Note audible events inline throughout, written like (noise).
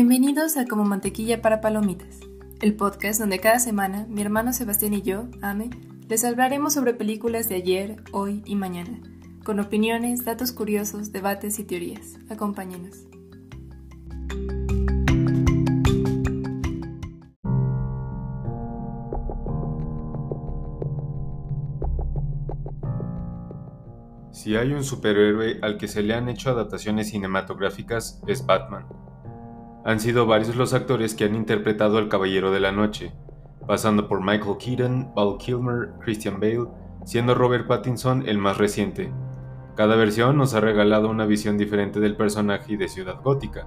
Bienvenidos a Como Mantequilla para Palomitas, el podcast donde cada semana mi hermano Sebastián y yo, Ame, les hablaremos sobre películas de ayer, hoy y mañana, con opiniones, datos curiosos, debates y teorías. Acompáñenos. Si hay un superhéroe al que se le han hecho adaptaciones cinematográficas, es Batman. Han sido varios los actores que han interpretado al Caballero de la Noche, pasando por Michael Keaton, Val Kilmer, Christian Bale, siendo Robert Pattinson el más reciente. Cada versión nos ha regalado una visión diferente del personaje y de Ciudad Gótica.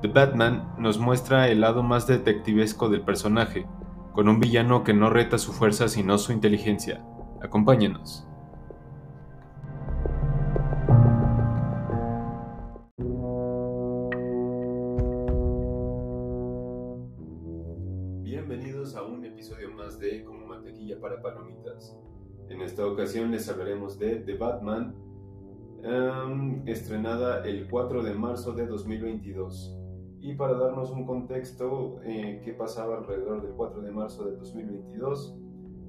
The Batman nos muestra el lado más detectivesco del personaje, con un villano que no reta su fuerza sino su inteligencia. Acompáñenos. Les hablaremos de The Batman, em, estrenada el 4 de marzo de 2022. Y para darnos un contexto, eh, ¿qué pasaba alrededor del 4 de marzo de 2022?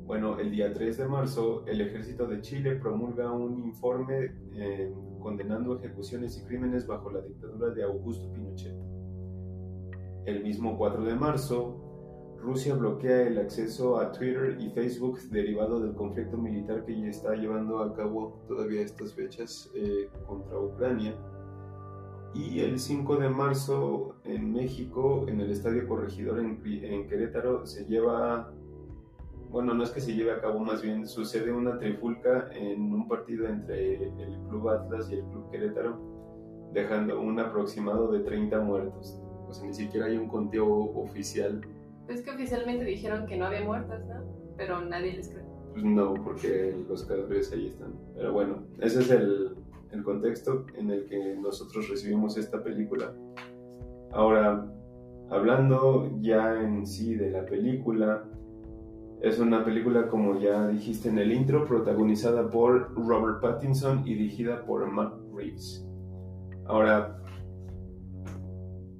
Bueno, el día 3 de marzo, el ejército de Chile promulga un informe eh, condenando ejecuciones y crímenes bajo la dictadura de Augusto Pinochet. El mismo 4 de marzo, Rusia bloquea el acceso a Twitter y Facebook derivado del conflicto militar que está llevando a cabo todavía estas fechas eh, contra Ucrania. Y el 5 de marzo en México, en el Estadio Corregidor en, en Querétaro, se lleva, bueno, no es que se lleve a cabo, más bien sucede una trifulca en un partido entre el Club Atlas y el Club Querétaro, dejando un aproximado de 30 muertos. O sea, ni siquiera hay un conteo oficial es que oficialmente dijeron que no había muertas, ¿no? Pero nadie les cree. Pues no, porque los cadáveres ahí están. Pero bueno, ese es el, el contexto en el que nosotros recibimos esta película. Ahora, hablando ya en sí de la película, es una película, como ya dijiste en el intro, protagonizada por Robert Pattinson y dirigida por Matt Reeves. Ahora,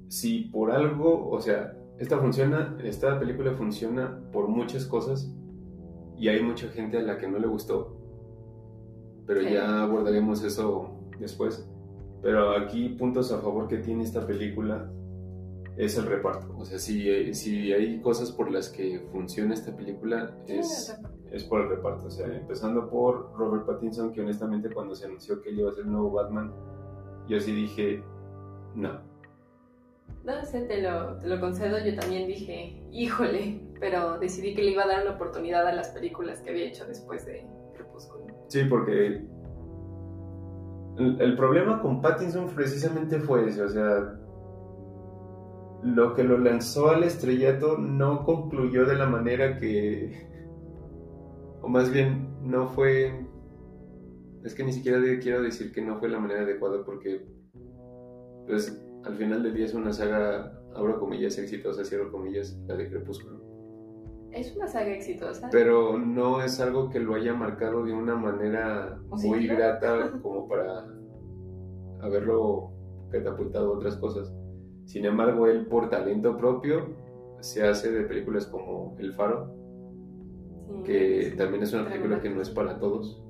si por algo, o sea, esta funciona, esta película funciona por muchas cosas y hay mucha gente a la que no le gustó, pero ya abordaremos eso después. Pero aquí puntos a favor que tiene esta película es el reparto. O sea, si, si hay cosas por las que funciona esta película es, es por el reparto. O sea, empezando por Robert Pattinson, que honestamente cuando se anunció que él iba a ser el nuevo Batman, yo sí dije, no, no sé, te lo, te lo concedo. Yo también dije, híjole, pero decidí que le iba a dar una oportunidad a las películas que había hecho después de Crepúsculo. Sí, porque el, problema con Pattinson precisamente fue ese, o sea, lo que lo lanzó al estrellato no concluyó de la manera que, o más bien, no fue, es que ni siquiera quiero decir que no fue la manera adecuada porque, pues, al final del día es una saga, abro comillas, exitosa, cierro comillas, la de Crepúsculo. Es una saga exitosa. Pero no es algo que lo haya marcado de una manera muy grata (laughs) como para haberlo catapultado a otras cosas. Sin embargo, él por talento propio se hace de películas como El Faro, que también es una película que no es para todos.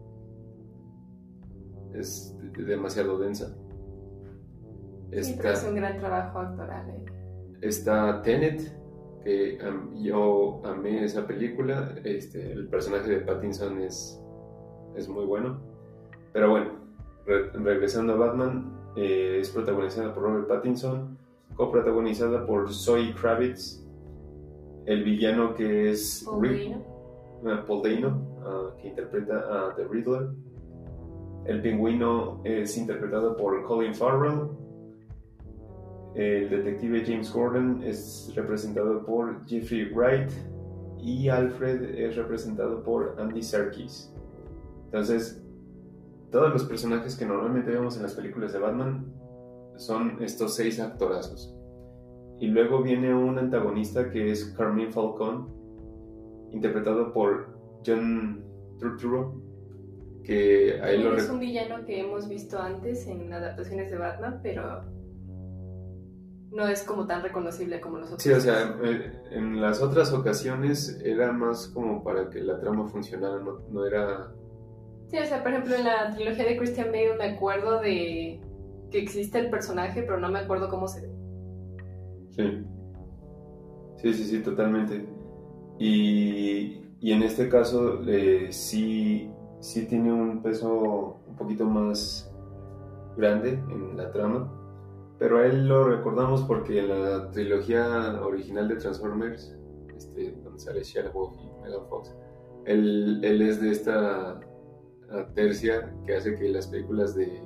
Es demasiado densa. Está, es un gran trabajo actoral. ¿eh? Está Tenet, que yo amé esa película. Este, el personaje de Pattinson es, es muy bueno. Pero bueno, regresando a Batman, eh, es protagonizada por Robert Pattinson, coprotagonizada por Zoe Kravitz, el villano que es Paul Dano, ah, ah, que interpreta a The Riddler. El pingüino es interpretado por Colin Farrell, el detective James Gordon es representado por Jeffrey Wright y Alfred es representado por Andy Serkis. Entonces, todos los personajes que normalmente vemos en las películas de Batman son estos seis actorazos. Y luego viene un antagonista que es Carmine Falcon, interpretado por John Turturro, que ahí Es un villano que hemos visto antes en adaptaciones de Batman, pero no es como tan reconocible como nosotros. Sí, o sea, en las otras ocasiones era más como para que la trama funcionara, no, no era... Sí, o sea, por ejemplo, en la trilogía de Christian Bale me acuerdo de que existe el personaje, pero no me acuerdo cómo se ve. Sí. Sí, sí, sí, totalmente. Y, y en este caso eh, sí, sí tiene un peso un poquito más grande en la trama, pero a él lo recordamos porque en la trilogía original de Transformers, este, donde sale Shia y Megan Fox, él, él es de esta tercia que hace que las películas de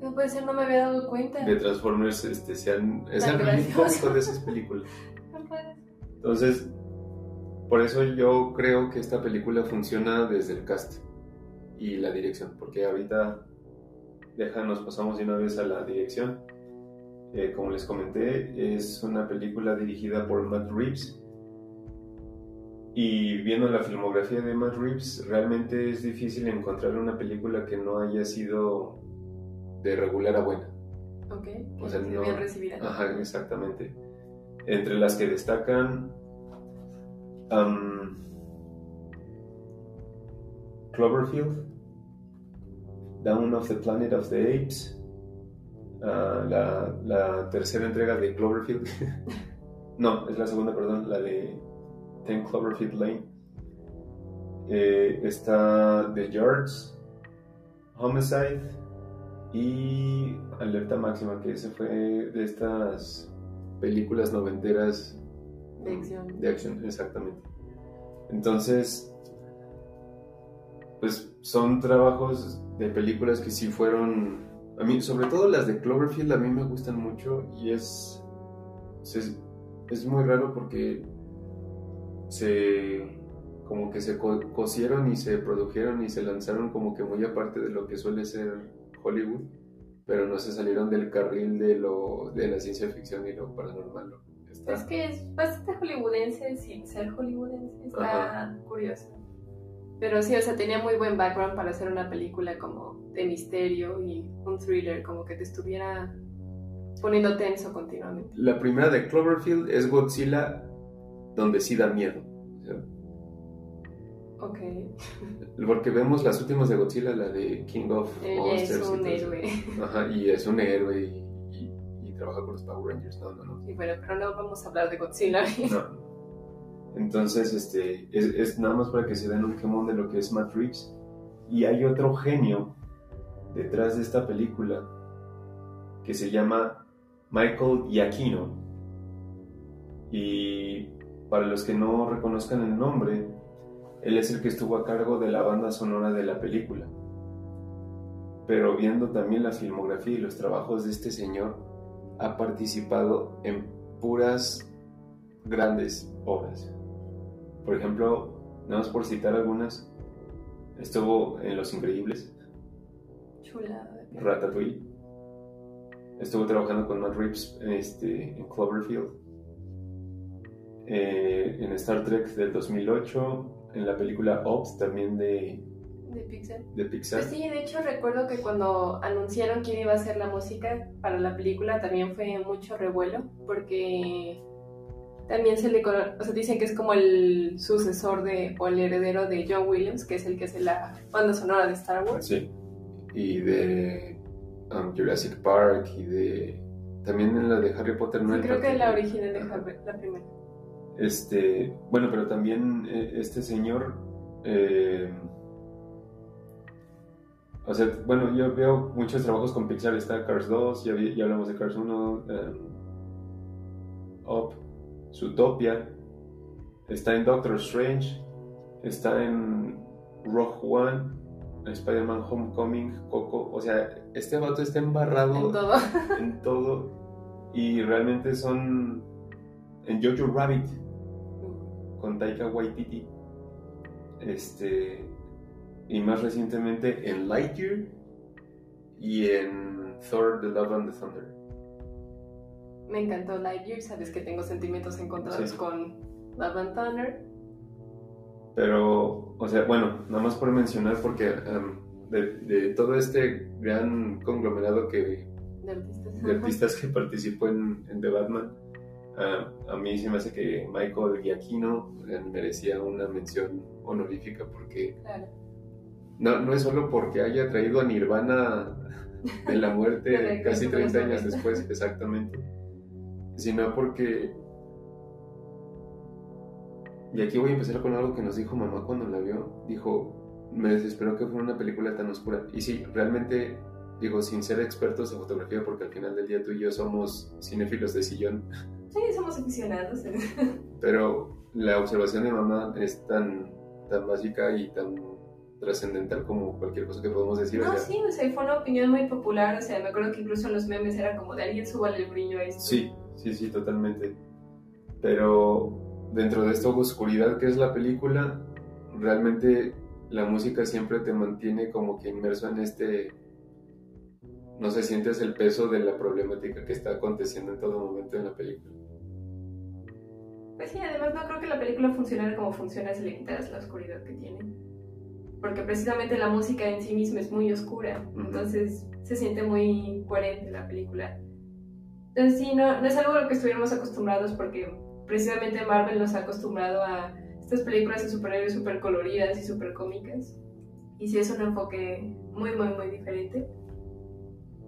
No puede ser, no me había dado cuenta. de Transformers este, sean cómico de esas películas. (laughs) No puede ser. Entonces, por eso yo creo que esta película funciona desde el cast y la dirección, porque ahorita deja, nos pasamos de una vez a la dirección. Eh, como les comenté, es una película dirigida por Matt Reeves. Y viendo la filmografía de Matt Reeves, realmente es difícil encontrar una película que no haya sido de regular a buena. Ok, O que sea, no- bien recibida. Ajá, exactamente. Entre las que destacan Cloverfield, Dawn of the Planet of the Apes, ah, la, la tercera entrega de Cloverfield, (laughs) no, es la segunda, perdón, la de Ten Cloverfield Lane. Eh, está The Yards, Homicide y Alerta Máxima, que ese fue de estas películas noventeras De acción. de acción, exactamente. Entonces, pues son trabajos de películas que sí fueron, a mí, sobre todo las de Cloverfield, a mí me gustan mucho y es, es, es muy raro porque se, como que se co- cosieron y se produjeron y se lanzaron como que muy aparte de lo que suele ser Hollywood, pero no se salieron del carril de, lo, de la ciencia ficción y lo paranormal. está- Es que es bastante hollywoodense sin ser hollywoodense, está curioso. Pero sí, o sea, tenía muy buen background para hacer una película como de misterio y un thriller, como que te estuviera poniendo tenso continuamente. La primera de Cloverfield es Godzilla, donde sí da miedo. Sea, Ok, (laughs) porque vemos las últimas de Godzilla, la de King of ella Monsters. es y un eso. héroe. Ajá, y es un héroe y, y- y trabaja con los Power Rangers. No, no, no. Y bueno, pero no vamos a hablar de Godzilla. No. (laughs) Entonces, este, es, nada más para que se den un quemón de lo que es Matt Reeves. Y hay otro genio detrás de esta película que se llama Michael Giacchino. Y para los que no reconozcan el nombre, él es el que estuvo a cargo de la banda sonora de la película. Pero viendo también la filmografía y los trabajos de este señor, ha participado en puras grandes obras. Por ejemplo, nada más por citar algunas, estuvo en Los Increíbles, Chulada. Ratatouille, estuvo trabajando con Matt Reeves este, en Cloverfield, eh, en Star Trek del 2008, en la película Ops también de, De Pixar. de Pixar. Pues sí, de hecho recuerdo que cuando anunciaron quién iba a hacer la música para la película también fue mucho revuelo porque también se le o sea, dicen que es como el sucesor de o el heredero de John Williams, que es el que hace la banda sonora de Star Wars. Sí. Y de um, Jurassic Park y de... También en la de Harry Potter, ¿no? Sí, creo que la original de. Harry, la primera. Este, bueno, pero también eh, este señor, eh, o sea, bueno, yo veo muchos trabajos con Pixar, está Cars 2, ya, vi- ya hablamos de Cars 1, eh, Up, Zootopia, está en Doctor Strange, está en Rogue One, Spider-Man Homecoming, Coco, o sea, este vato está embarrado En todo. (laughs) en todo y realmente son en Jojo Rabbit con Taika Waititi este y más recientemente en Lightyear y en Thor The Love and the Thunder Me encantó Lightyear, sabes que tengo sentimientos encontrados Sí. con Love and Thunder. pero o sea bueno nada más por mencionar porque em, de, de todo este gran conglomerado que de artistas, de artistas que participó en, en The Batman. Ah, a mí se me hace que Michael Giacchino eh, merecía una mención honorífica porque claro. no, no es solo porque haya traído a Nirvana de la muerte (laughs) casi regreso de 30 los años 90. después, exactamente, sino porque... Y aquí voy a empezar con algo que nos dijo mamá cuando la vio. Dijo, me desesperó que fuera una película tan oscura. Y sí, realmente, digo, sin ser expertos en fotografía, porque al final del día tú y yo somos cinéfilos de sillón, Sí, somos aficionados. (laughs) pero la observación de mamá es tan, tan básica y tan trascendental como cualquier cosa que podemos decir. o No, sea, sí, o sea, fue una opinión muy popular, o sea, me acuerdo que incluso en los memes era como de alguien súbale el brillo a esto. Sí, sí, sí, totalmente. Pero dentro de esta oscuridad que es la película, realmente la música siempre te mantiene como que inmerso en este... No sé, sientes el peso de la problemática que está aconteciendo en todo momento en la película. Pues sí, además no creo que la película funcionara como funciona si le quitas la oscuridad que tiene. Porque precisamente la música en sí misma es muy oscura, entonces se siente muy coherente la película. Entonces sí, no, no es algo a lo que estuviéramos acostumbrados porque precisamente Marvel nos ha acostumbrado a estas películas de superhéroes súper coloridas y súper cómicas. Y sí es un enfoque muy, muy, muy diferente,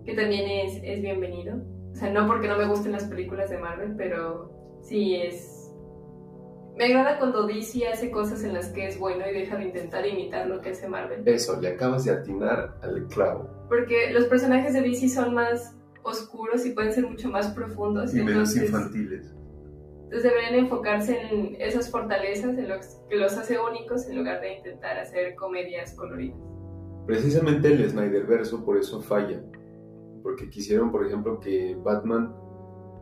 que también es, es bienvenido. O sea, no porque no me gusten las películas de Marvel, pero sí es... Me agrada cuando DC hace cosas en las que es bueno y deja de intentar imitar lo que hace Marvel. Eso, le acabas de atinar al clavo. Porque los personajes de DC son más oscuros y pueden ser mucho más profundos. entonces, infantiles. entonces deberían enfocarse en esas fortalezas, en lo que los hace únicos, en lugar de intentar hacer comedias coloridas. Precisamente el Snyderverso por eso falla. Porque quisieron, por ejemplo, que Batman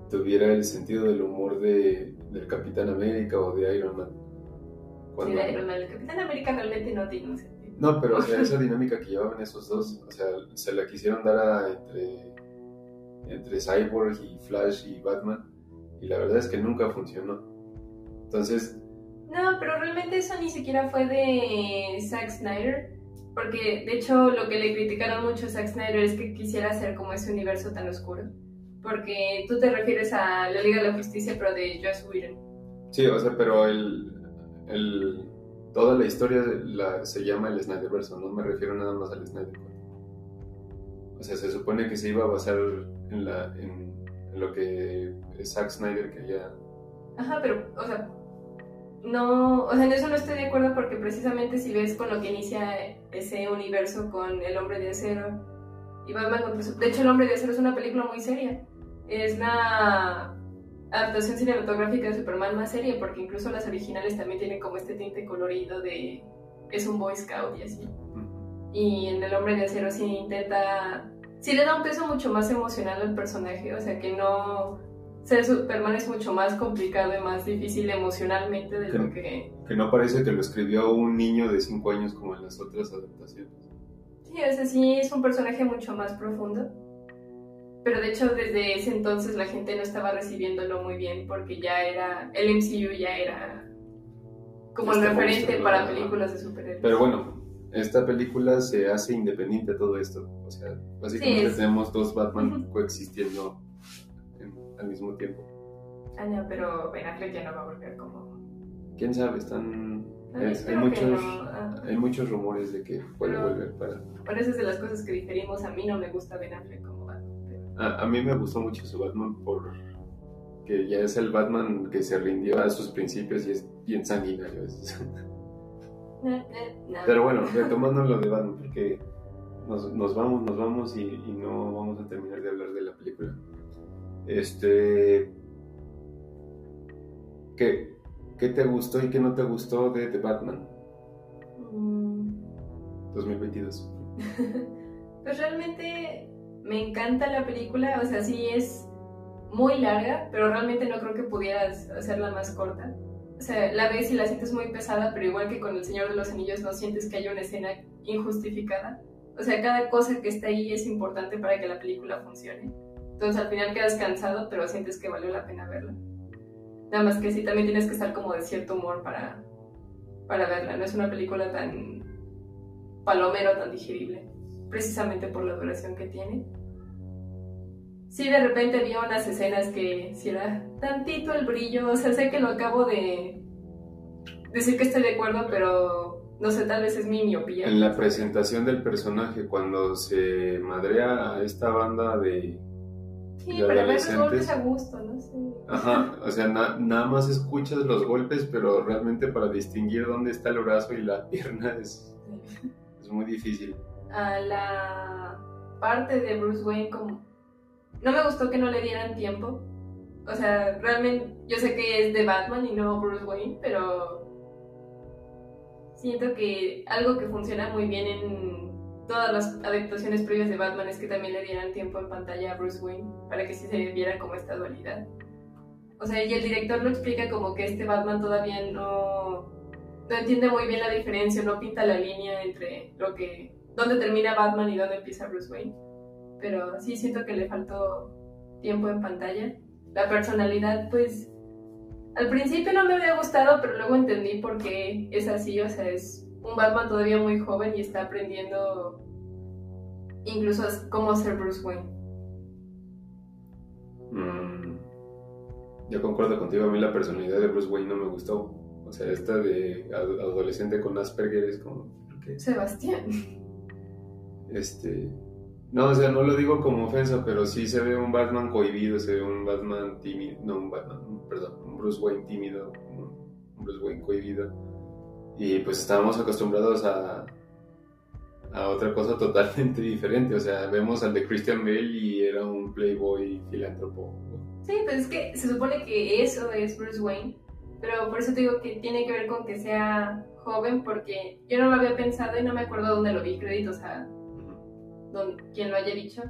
tuviera el sentido del humor de, del Capitán América o de Iron Man. Sí, de Iron Man. El Capitán América realmente no tiene un sentido. No, pero (laughs) o sea, esa dinámica que llevaban esos dos, o sea, se la quisieron dar a entre, entre Cyborg y Flash y Batman, y la verdad es que nunca funcionó. Entonces, No, pero realmente eso ni siquiera fue de Zack Snyder. Porque de hecho lo que le criticaron mucho a Zack Snyder es que quisiera hacer como ese universo tan oscuro. Porque tú te refieres a la Liga de la Justicia, pero de Joss Whedon. sí, o sea, pero el, el, toda la historia la, se llama el Snyderverso, no me refiero nada más al Snyder. O sea, se supone que se iba a basar en, la, en, en lo que Zack Snyder quería. Ajá, pero, o sea, no, o sea, en eso no estoy de acuerdo porque precisamente si ves con lo que inicia ese universo con El Hombre de Acero y Batman contra Su- De hecho, El Hombre de Acero es una película muy seria. Es la adaptación cinematográfica de Superman más seria porque incluso las originales también tienen como este tinte colorido de... Es un Boy Scout y así. Y en El Hombre de Acero sí intenta... Sí le da un peso mucho más emocional al personaje, o sea que no ser Superman es mucho más complicado y más difícil emocionalmente de lo que... Que no parece que lo escribió un niño de 5 años como en las otras adaptaciones. Sí, o sea, sí es un personaje mucho más profundo. Pero de hecho desde ese entonces la gente no estaba recibiéndolo muy bien porque ya era... El MCU ya era como el Este referente monstruo, para películas de superhéroes. Pero bueno, esta película se hace independiente de todo esto. O sea, básicamente Sí, es- tenemos dos Batman coexistiendo en- al mismo tiempo. Ah, no, pero Ben Affleck ya no va a volver como... ¿Quién sabe? Están... Ah, hay- hay, muchos, no, ah. hay muchos rumores de que puede Pero- volver para... Por eso es de las cosas que diferimos. A mí no me gusta Ben Affleck como Batman. pero- A, a mí me gustó mucho su Batman por... Que ya es el Batman que se rindió a sus principios y es bien sanguinario. es- (laughs) (laughs) no. Pero bueno, retomando lo de Batman, porque nos, nos vamos, nos vamos y, y no vamos a terminar de hablar de la película. Este. ¿Qué, qué te gustó y qué no te gustó de The Batman Mm, 2022? (laughs) Pues realmente me encanta la película. O sea, sí es muy larga, pero realmente no creo que pudieras hacerla más corta. O sea, la ves y la sientes muy pesada, pero igual que con El Señor de los Anillos no sientes que haya una escena injustificada. O sea, cada cosa que está ahí es importante para que la película funcione. Entonces al final quedas cansado, pero sientes que valió la pena verla. Nada más que sí, también tienes que estar como de cierto humor para, para verla. No es una película tan palomero, tan digerible, precisamente por la duración que tiene. Sí de repente había unas escenas que si era tantito el brillo, o sea, sé que lo acabo de decir que estoy de acuerdo, pero no sé, tal vez es mi miopía. En la presentación del personaje, cuando se madrea a esta banda de, Sí, de pero adolescentes. golpes a gusto, no sé. Ajá, o sea, na- nada más escuchas los golpes, pero realmente para distinguir dónde está el brazo y la (laughs) pierna es, es muy difícil. A la parte de Bruce Wayne como... No me gustó que no le dieran tiempo. O sea, realmente yo sé que es de Batman y no Bruce Wayne, pero siento que algo que funciona muy bien en todas las adaptaciones previas de Batman es que también le dieran tiempo en pantalla a Bruce Wayne para que sí se viera como esta dualidad. O sea, y el director lo explica como que este Batman todavía no, no entiende muy bien la diferencia, no pinta la línea entre lo que dónde termina Batman y dónde empieza Bruce Wayne. Pero sí siento que le faltó tiempo en pantalla. La personalidad, pues, al principio no me había gustado, pero luego entendí por qué es así. O sea, es un Batman todavía muy joven y está aprendiendo incluso cómo ser Bruce Wayne. Mm, yo concuerdo contigo, a mí la personalidad de Bruce Wayne no me gustó. O sea, esta de ad- adolescente con Asperger es como... ¿qué? Sebastián. Este... No, o sea, no lo digo como ofensa, pero sí se ve un Batman cohibido, se ve un Batman tímido, no, un Batman, perdón, un Bruce Wayne tímido, un Bruce Wayne cohibido. Y pues estábamos acostumbrados a, a otra cosa totalmente (laughs) diferente, o sea, vemos al de Christian Bale y era un playboy filántropo. Sí, pues es que se supone que eso es Bruce Wayne, pero por eso te digo que tiene que ver con que sea joven, porque yo no lo había pensado y no me acuerdo dónde lo vi, créditos a don, quien lo haya dicho,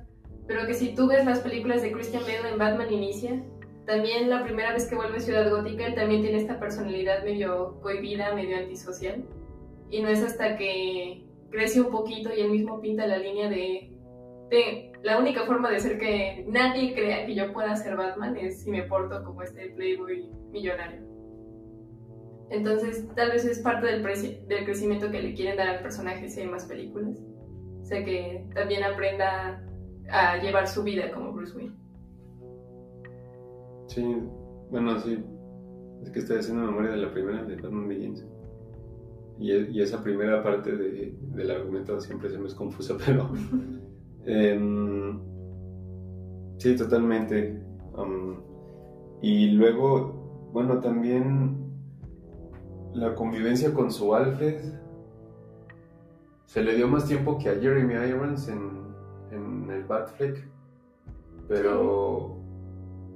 pero que si tú ves las películas de Christian Bale en Batman Inicia, también la primera vez que vuelve a Ciudad Gótica, él también tiene esta personalidad medio cohibida, medio antisocial, y no es hasta que crece un poquito y él mismo pinta la línea de, de la única forma de ser que nadie crea que yo pueda ser Batman es si me porto como este playboy millonario. Entonces, tal vez es parte del, del crecimiento que le quieren dar al personaje si hay más películas. O sea, que también aprenda a llevar su vida como Bruce Wayne. Sí, bueno, sí. Es que estoy haciendo memoria de la primera de Batman Begins. Y, e- y esa primera parte de- del argumento siempre se me es confusa, (laughs) pero. em, sí, totalmente. Y luego, bueno, también la convivencia con su Alfred. Se le dio más tiempo que a Jeremy Irons en, en el Batfleck. Pero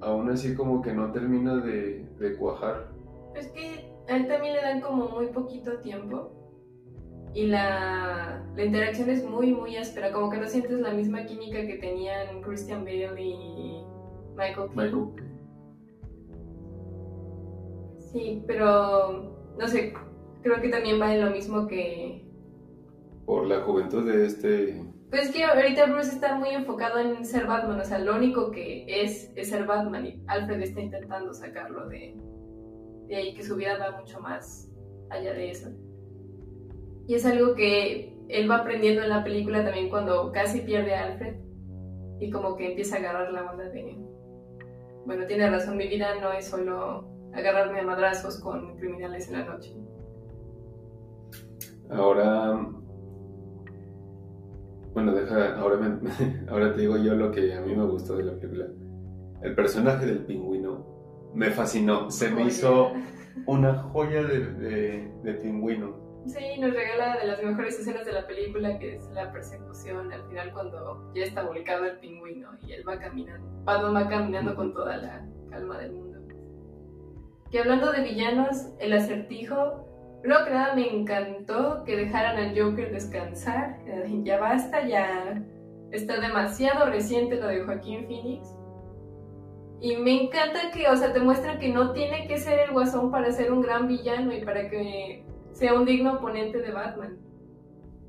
aún así como que no termina de, de cuajar. Es que a él también le dan como muy poquito tiempo. Y la, la interacción es muy, muy áspera. Como que no sientes la misma química que tenían Christian Bale y Michael Keaton. Michael. Sí, pero no sé, creo que también va en lo mismo que... Por la juventud de este... Pues es que ahorita Bruce está muy enfocado en ser Batman, o sea, lo único que es es ser Batman y Alfred está intentando sacarlo de, de ahí, que su vida va mucho más allá de eso. Y es algo que él va aprendiendo en la película también cuando casi pierde a Alfred y como que empieza a agarrar la onda de, bueno, tiene razón, mi vida no es solo agarrarme a madrazos con criminales en la noche. Ahora... Bueno, deja, ahora, me- (laughs) ahora te digo yo lo que a mí me gustó de la película. El personaje del pingüino me fascinó, se me hizo una joya de, de- de pingüino. Sí, nos regala de las mejores escenas de la película, que es la persecución al final cuando ya está volcado el pingüino y él va caminando. Batman va caminando con toda la calma del mundo. Que hablando de villanos, el acertijo, primero que nada me encantó que dejaran al Joker descansar. Eh, Ya basta, ya está demasiado reciente lo de Joaquín Phoenix. Y me encanta que, o sea, te muestran que no tiene que ser el guasón para ser un gran villano y para que sea un digno oponente de Batman.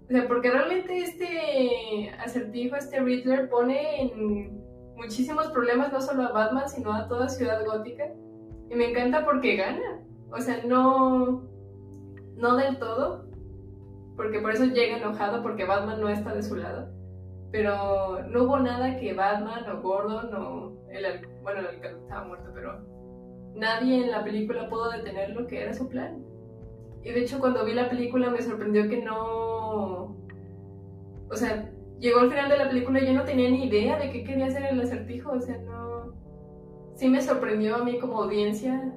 O sea, porque realmente este acertijo, este Riddler, pone en muchísimos problemas no solo a Batman, sino a toda Ciudad Gótica. Y me encanta porque gana. O sea, no, no del todo, porque por eso llega enojado, porque Batman no está de su lado. pero no hubo nada que Batman o Gordon o el, bueno, el alcalde estaba muerto, pero nadie en la película pudo detener lo que era su plan. Y de hecho cuando vi la película me sorprendió que no... O sea, llegó al final de la película y yo no tenía ni idea de qué quería hacer el acertijo, o sea, no... Sí me sorprendió a mí como audiencia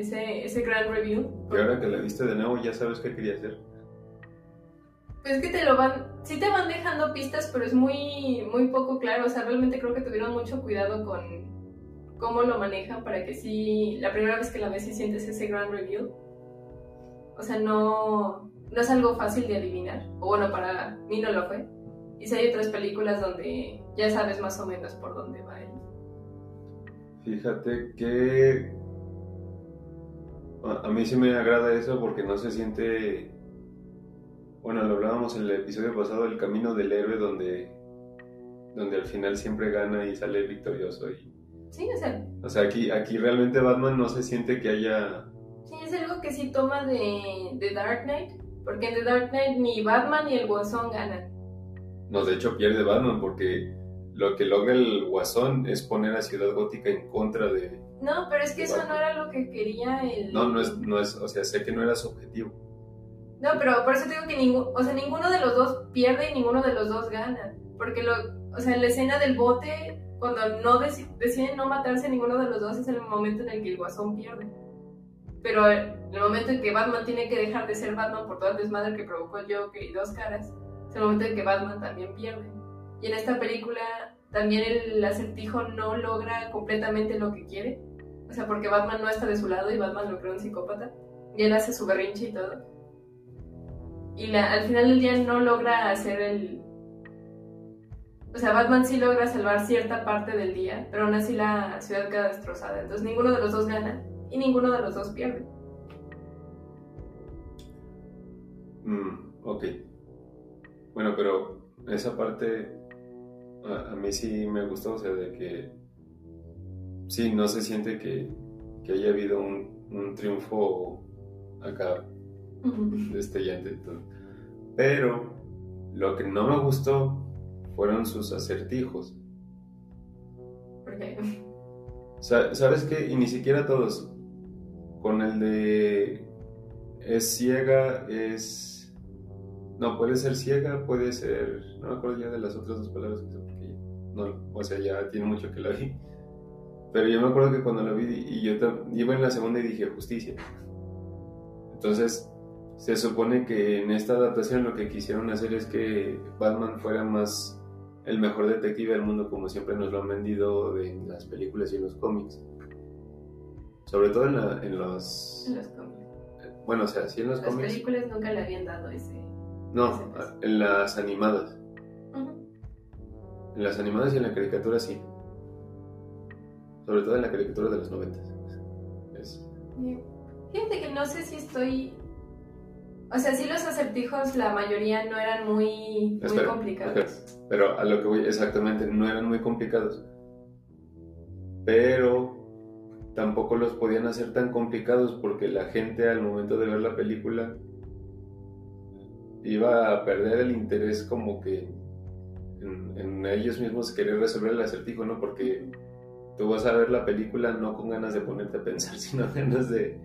ese, ese gran review. Y ahora que la viste de nuevo ya sabes qué quería hacer. Pues es que te lo van, sí te van dejando pistas, pero es muy, muy poco claro. O sea, realmente creo que tuvieron mucho cuidado con cómo lo manejan para que sí, la primera vez que la ves y sientes ese gran review. O sea, no, no es algo fácil de adivinar. O bueno, para mí no lo fue. Y si hay otras películas donde ya sabes más o menos por dónde va él. Fíjate que a mí sí me agrada eso porque no se siente bueno, lo hablábamos en el episodio pasado, el camino del héroe donde, donde al final siempre gana y sale victorioso. Y, sí, o sea... O sea, aquí, aquí realmente Batman no se siente que haya... Sí, es algo que sí toma de, de Dark Knight, porque en The Dark Knight ni Batman ni el Guasón ganan. No, de hecho pierde Batman porque lo que logra el Guasón es poner a Ciudad Gótica en contra de... No, pero es que eso no era lo que quería el... No, no es, no es, o sea, sé que no era su objetivo no, pero por eso te digo que ninguno, o sea, ninguno de los dos pierde y ninguno de los dos gana. Porque, lo, o sea, en la escena del bote, cuando no deciden no matarse ninguno de los dos, es el momento en el que el guasón pierde. Pero en el momento en que Batman tiene que dejar de ser Batman por toda el desmadre que provocó el Joker y dos caras, es el momento en que Batman también pierde. Y en esta película también el acertijo no logra completamente lo que quiere. O sea, porque Batman no está de su lado y Batman lo cree un psicópata. Y él hace su berrinche y todo y al final del día no logra hacer el... O sea, Batman sí logra salvar cierta parte del día, pero aún así la ciudad queda destrozada. Entonces ninguno de los dos gana y ninguno de los dos pierde. Mm, ok. Bueno, pero esa parte a, mí sí me gustó, o sea, de que sí, no se siente que, que haya habido un, un triunfo acá destellante. Pero lo que no me gustó fueron sus acertijos. ¿Por qué? ¿Sabes qué? Y ni siquiera todos. Con el de es ciega, es... No, puede ser ciega, puede ser... No me acuerdo ya de las otras dos palabras porque no, o sea, ya tiene mucho que la vi. Pero yo me acuerdo que cuando la vi y yo iba en la segunda y dije justicia. Entonces, se supone que en esta adaptación lo que quisieron hacer es que Batman fuera más el mejor detective del mundo como siempre nos lo han vendido en las películas y en los cómics. Sobre todo en, en los... En los cómics. Bueno, o sea, sí en los cómics. Las películas nunca le habían dado ese... No, en las animadas. En las animadas y en la caricatura sí. Sobre todo en la caricatura de los noventas. Fíjate que no sé si estoy o sea, sí los acertijos, la mayoría no eran muy, muy complicados. Pero a lo que voy, exactamente, no eran muy complicados. Pero tampoco los podían hacer tan complicados porque la gente al momento de ver la película iba a perder el interés como que en, ellos mismos querer resolver el acertijo, ¿no? Porque tú vas a ver la película no con ganas de ponerte a pensar, (laughs) sino ganas de,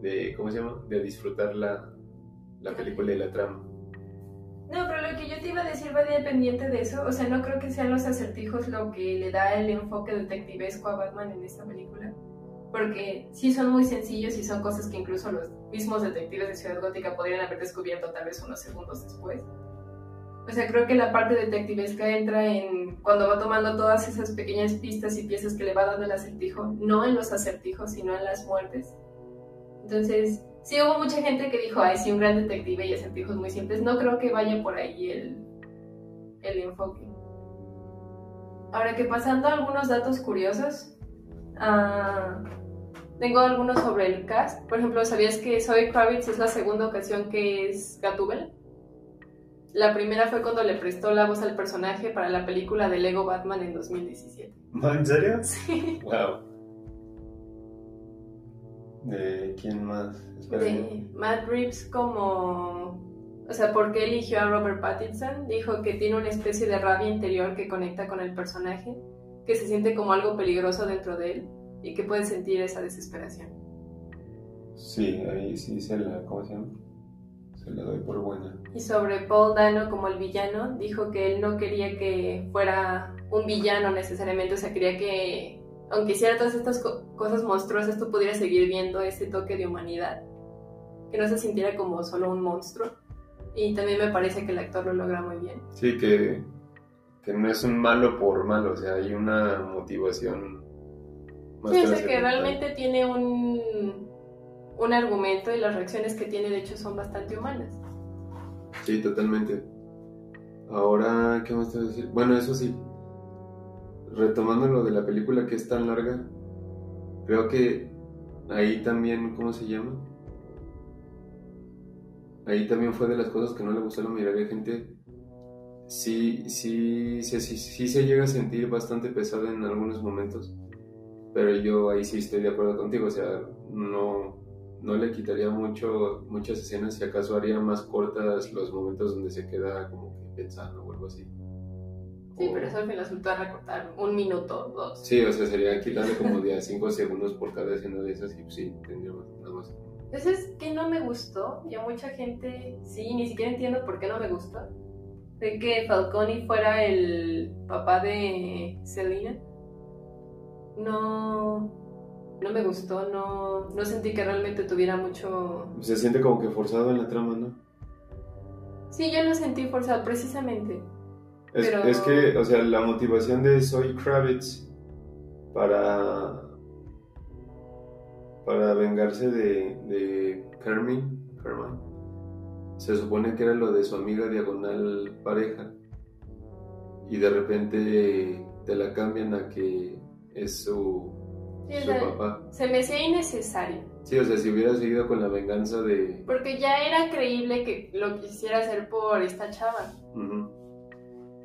de ¿cómo se llama? De disfrutar la, la película y la trama. No, pero lo que yo te iba a decir va dependiente de eso. O sea, no creo que sean los acertijos lo que le da el enfoque detectivesco a Batman en esta película. Porque sí son muy sencillos y son cosas que incluso los mismos detectives de Ciudad Gótica podrían haber descubierto tal vez unos segundos después. O sea, creo que la parte detectivesca entra en cuando va tomando todas esas pequeñas pistas y piezas que le va dando el acertijo, no en los acertijos, sino en las muertes. Entonces, sí hubo mucha gente que dijo, ay, sí, un gran detective y acertijos muy simples. No creo que vaya por ahí el, el enfoque. Ahora que pasando a algunos datos curiosos, uh, tengo algunos sobre el cast. Por ejemplo, ¿sabías que Zoe Kravitz es la segunda ocasión que es Gatúbel? La primera fue cuando le prestó la voz al personaje para la película de Lego Batman en 2017. ¿En serio? Sí. Wow. ¿De quién más? De Matt Reeves como... O O sea, ¿por qué eligió a Robert Pattinson? Dijo que tiene una especie de rabia interior que conecta con el personaje, que se siente como algo peligroso dentro de él y que puede sentir esa desesperación. Sí, ahí sí se la, ¿cómo se llama? Se la doy por buena. Y sobre Paul Dano como el villano, dijo que él no quería que fuera un villano necesariamente, o sea, quería que, aunque hiciera todas estas cosas monstruosas, tú pudieras seguir viendo ese toque de humanidad, que no se sintiera como solo un monstruo. Y también me parece que el actor lo logra muy bien. Sí, que, que no es un malo por malo, o sea, hay una motivación. Más sí, o sea, que realmente tiene un, un argumento y las reacciones que tiene de hecho son bastante humanas. Sí, totalmente. Ahora, ¿qué más te voy a decir? Bueno, eso sí, retomando lo de la película que es tan larga, creo que ahí también, ¿cómo se llama? Ahí también fue de las cosas que no le mirar a gente. Sí, sí, sí, sí, sí se llega a sentir bastante pesada en algunos momentos, pero yo ahí sí estoy de acuerdo contigo, o sea, no, no le quitaría mucho, muchas escenas, si acaso haría más cortas los momentos donde se queda como que pensando o algo así. Sí, pero eso al final resulta recortar un minuto, dos. Sí, o sea, sería quitarle como de 5 segundos por cada escena de esas y pues, sí, tendría nada más. Entonces, que no me gustó, y a mucha gente, sí, ni siquiera entiendo por qué no me gustó, de que Falcone fuera el papá de Selina. No, no me gustó, no, no sentí que realmente tuviera mucho... Se siente como que forzado en la trama, ¿no? Sí, yo lo sentí forzado, precisamente. Es, es que, o sea, la motivación de Zoe Kravitz para para vengarse de, de Carmen, Carmen, se supone que era lo de su amiga diagonal pareja y de repente te la cambian a que es su se me hacía innecesario. Sí, o sea, si hubiera seguido con la venganza de... Porque ya era creíble que lo quisiera hacer por esta chava.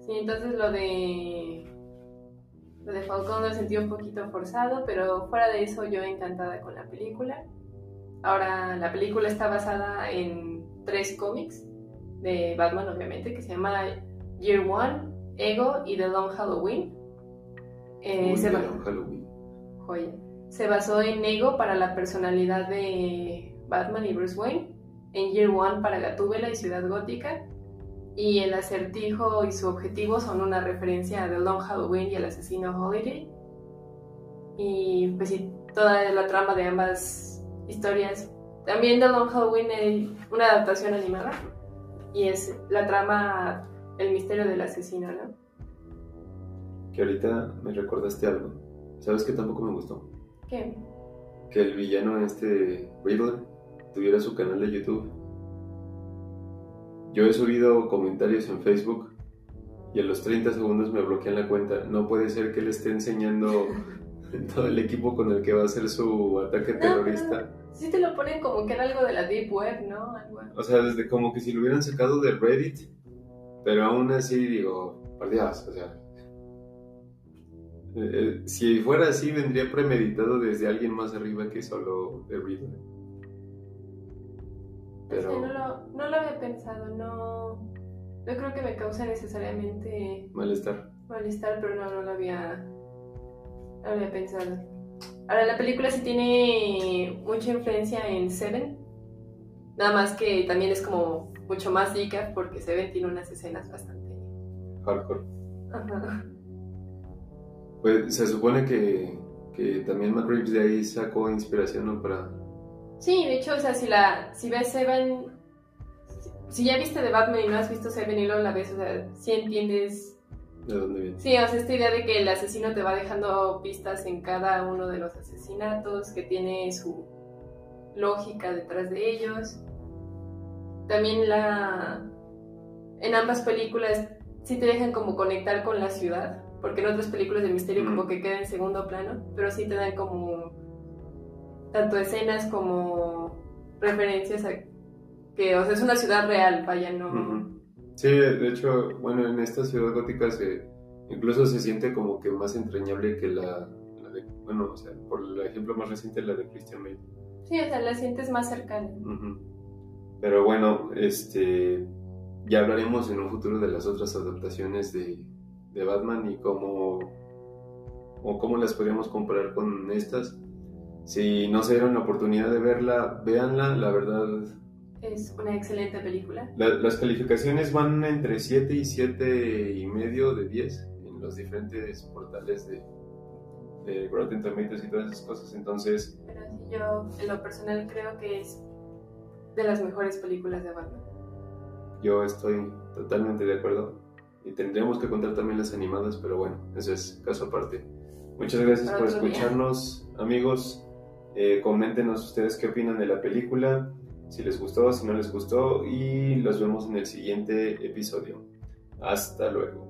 Sí, entonces lo de... Lo de Falcón lo sentí un poquito forzado, pero fuera de eso yo encantada con la película. Ahora, la película está basada en tres cómics de Batman, obviamente, que se llama Year One, Ego y The Long Halloween. Eh, The Long Halloween. Se basó en Ego para la personalidad de Batman y Bruce Wayne, en Year One para Gatúbela y Ciudad Gótica, y el acertijo y su objetivo son una referencia a The Long Halloween y el asesino Holiday. Y pues sí, toda la trama de ambas historias. También The Long Halloween es una adaptación animada y es la trama, el misterio del asesino, ¿no? Que ahorita me recordaste algo ¿Sabes qué tampoco me gustó? ¿Qué? Que el villano este Riddler tuviera su canal de YouTube. Yo he subido comentarios en Facebook y a los 30 segundos me bloquean la cuenta. No puede ser que le esté enseñando (laughs) todo el equipo con el que va a hacer su ataque terrorista. Sí te lo ponen como que era algo de la Deep Web, ¿no? O sea, desde como que si lo hubieran sacado de Reddit, pero aún así digo, por Dios, o sea, eh, si fuera así, vendría premeditado desde alguien más arriba que solo de Riddler. Pero... no, lo, no, lo, había pensado, no, no creo que me cause necesariamente... Malestar. Malestar, pero no, no lo había, no lo había pensado. Ahora, la película sí tiene mucha influencia en Seven, nada más que también es como mucho más rica porque Seven tiene unas escenas bastante... Hardcore. Ajá. Pues se supone que, que también Matt Reeves de ahí sacó inspiración ¿no? para... Sí, de hecho, o sea, si, la, si ves Seven, si ya viste de Batman y no has visto Seven y luego la ves, o sea, sí entiendes... ¿De dónde viene? Sí, o sea, esta idea de que el asesino te va dejando pistas en cada uno de los asesinatos, que tiene su lógica detrás de ellos. También la... En ambas películas sí te dejan como conectar con la ciudad porque en otras películas de misterio como que queda en segundo plano, pero sí te dan como tanto escenas como referencias a que, o sea, es una ciudad real, vaya, no... Sí, de hecho, bueno, en esta ciudad gótica se, incluso se siente como que más entrañable que la, de, bueno, o sea, por el ejemplo más reciente, la de Christian Bale. Sí, o sea, la sientes más cercana. Pero bueno, este, ya hablaremos en un futuro de las otras adaptaciones de, de Batman y cómo, o cómo las podríamos comparar con estas. Si no se dieron la oportunidad de verla, véanla, la verdad. Es una excelente película. las calificaciones van entre 7 y 7 y medio de 10 en los diferentes portales de, de Rotten Tomatoes y todas esas cosas, entonces... Pero sí, yo en lo personal creo que es de las mejores películas de Batman. Yo estoy totalmente de acuerdo. Y tendríamos que contar también las animadas, pero bueno, eso es caso aparte. Muchas gracias por escucharnos, amigos. Eh, coméntenos ustedes qué opinan de la película, si les gustó, si no les gustó, y los vemos en el siguiente episodio. Hasta luego.